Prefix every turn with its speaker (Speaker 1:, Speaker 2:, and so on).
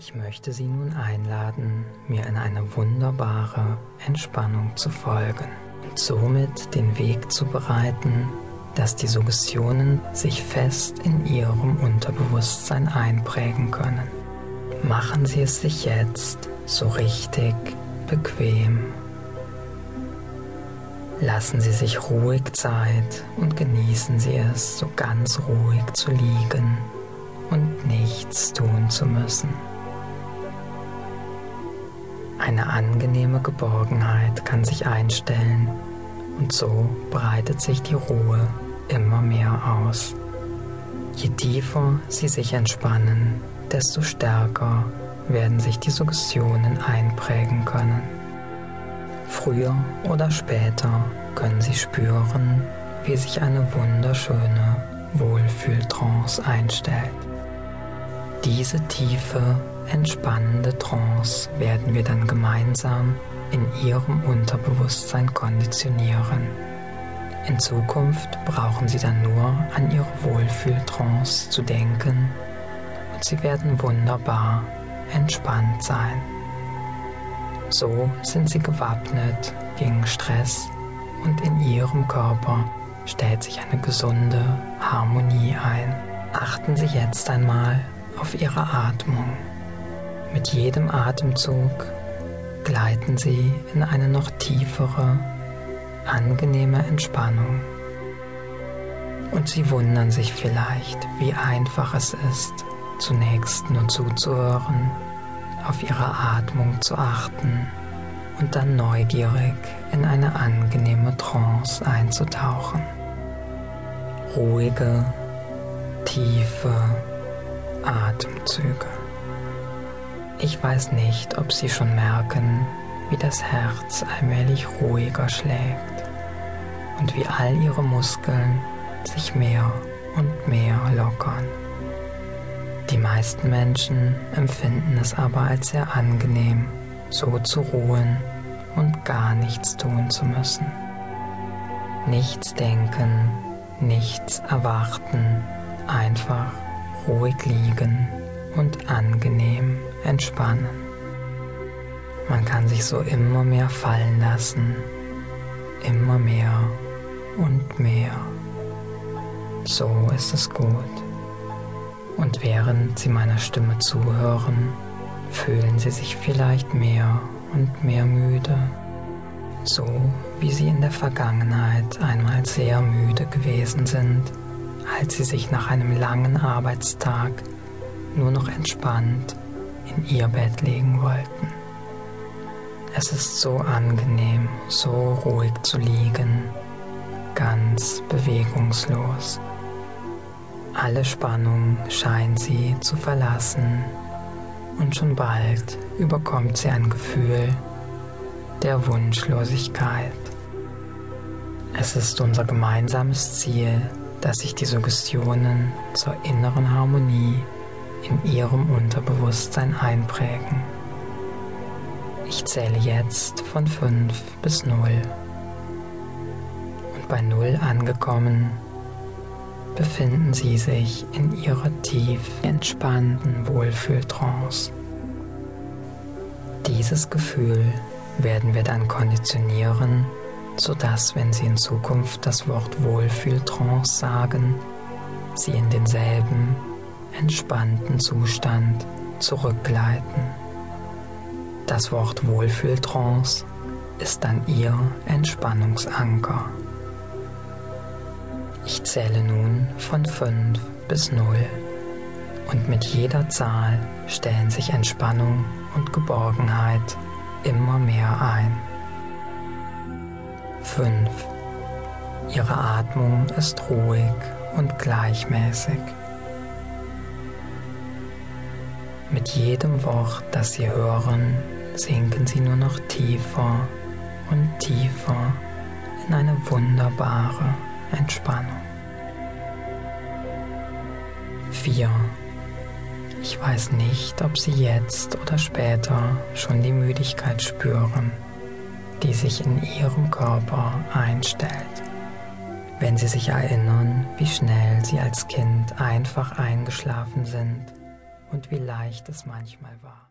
Speaker 1: Ich möchte Sie nun einladen, mir in eine wunderbare Entspannung zu folgen und somit den Weg zu bereiten, dass die Suggestionen sich fest in Ihrem Unterbewusstsein einprägen können. Machen Sie es sich jetzt so richtig bequem. Lassen Sie sich ruhig Zeit und genießen Sie es, so ganz ruhig zu liegen und nichts tun zu müssen. Eine angenehme Geborgenheit kann sich einstellen und so breitet sich die Ruhe immer mehr aus. Je tiefer Sie sich entspannen, desto stärker werden sich die Suggestionen einprägen können. Früher oder später können Sie spüren, wie sich eine wunderschöne Wohlfühltrance einstellt. Diese tiefe, entspannende Trance werden wir dann gemeinsam in Ihrem Unterbewusstsein konditionieren. In Zukunft brauchen Sie dann nur an Ihre Wohlfühltrance zu denken und Sie werden wunderbar entspannt sein. So sind Sie gewappnet gegen Stress und in Ihrem Körper stellt sich eine gesunde Harmonie ein. Achten Sie jetzt einmal auf Ihre Atmung. Mit jedem Atemzug gleiten Sie in eine noch tiefere, angenehme Entspannung. Und Sie wundern sich vielleicht, wie einfach es ist, zunächst nur zuzuhören, auf Ihre Atmung zu achten und dann neugierig in eine angenehme Trance einzutauchen. Ruhige, tiefe Atemzüge. Ich weiß nicht, ob Sie schon merken, wie das Herz allmählich ruhiger schlägt und wie all Ihre Muskeln sich mehr und mehr lockern. Die meisten Menschen empfinden es aber als sehr angenehm, so zu ruhen und gar nichts tun zu müssen. Nichts denken, nichts erwarten, einfach ruhig liegen und angenehm entspannen. Man kann sich so immer mehr fallen lassen, immer mehr und mehr. So ist es gut. Und während Sie meiner Stimme zuhören, fühlen Sie sich vielleicht mehr und mehr müde, so wie Sie in der Vergangenheit einmal sehr müde gewesen sind, als Sie sich nach einem langen Arbeitstag nur noch entspannt ihr Bett legen wollten. Es ist so angenehm, so ruhig zu liegen, ganz bewegungslos. Alle Spannung scheint sie zu verlassen und schon bald überkommt sie ein Gefühl der Wunschlosigkeit. Es ist unser gemeinsames Ziel, dass sich die Suggestionen zur inneren Harmonie in ihrem Unterbewusstsein einprägen. Ich zähle jetzt von 5 bis 0. Und bei 0 angekommen, befinden Sie sich in Ihrer tief entspannten Wohlfühltrance. Dieses Gefühl werden wir dann konditionieren, sodass, wenn Sie in Zukunft das Wort Wohlfühltrance sagen, Sie in denselben entspannten Zustand zurückgleiten. Das Wort Wohlfühltrance ist dann Ihr Entspannungsanker. Ich zähle nun von 5 bis 0 und mit jeder Zahl stellen sich Entspannung und Geborgenheit immer mehr ein. 5. Ihre Atmung ist ruhig und gleichmäßig. Mit jedem Wort, das Sie hören, sinken Sie nur noch tiefer und tiefer in eine wunderbare Entspannung. 4. Ich weiß nicht, ob Sie jetzt oder später schon die Müdigkeit spüren, die sich in Ihrem Körper einstellt. Wenn Sie sich erinnern, wie schnell Sie als Kind einfach eingeschlafen sind und wie leicht es manchmal war.